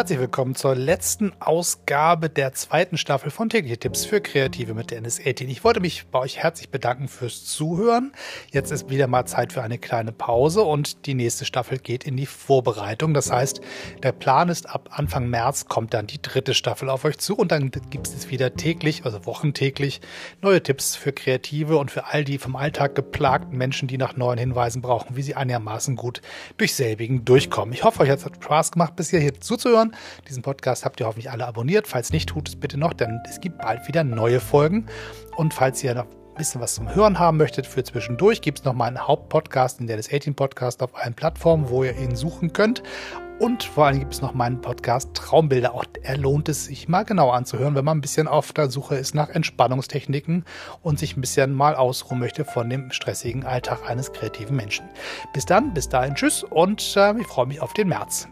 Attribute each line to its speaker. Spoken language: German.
Speaker 1: Herzlich willkommen zur letzten Ausgabe der zweiten Staffel von Tägliche Tipps für Kreative mit der NS18. Ich wollte mich bei euch herzlich bedanken fürs Zuhören. Jetzt ist wieder mal Zeit für eine kleine Pause und die nächste Staffel geht in die Vorbereitung. Das heißt, der Plan ist, ab Anfang März kommt dann die dritte Staffel auf euch zu und dann gibt es wieder täglich, also wochentäglich, neue Tipps für Kreative und für all die vom Alltag geplagten Menschen, die nach neuen Hinweisen brauchen, wie sie einigermaßen gut durch selbigen durchkommen. Ich hoffe, euch hat es Spaß gemacht, bis hier zuzuhören. Diesen Podcast habt ihr hoffentlich alle abonniert. Falls nicht, tut es bitte noch, denn es gibt bald wieder neue Folgen. Und falls ihr noch ein bisschen was zum Hören haben möchtet für zwischendurch, gibt es noch mal einen Hauptpodcast, in der des 18 Podcast auf allen Plattformen, wo ihr ihn suchen könnt. Und vor allem gibt es noch meinen Podcast Traumbilder. Auch er lohnt es sich mal genau anzuhören, wenn man ein bisschen auf der Suche ist nach Entspannungstechniken und sich ein bisschen mal ausruhen möchte von dem stressigen Alltag eines kreativen Menschen. Bis dann, bis dahin, tschüss und äh, ich freue mich auf den März.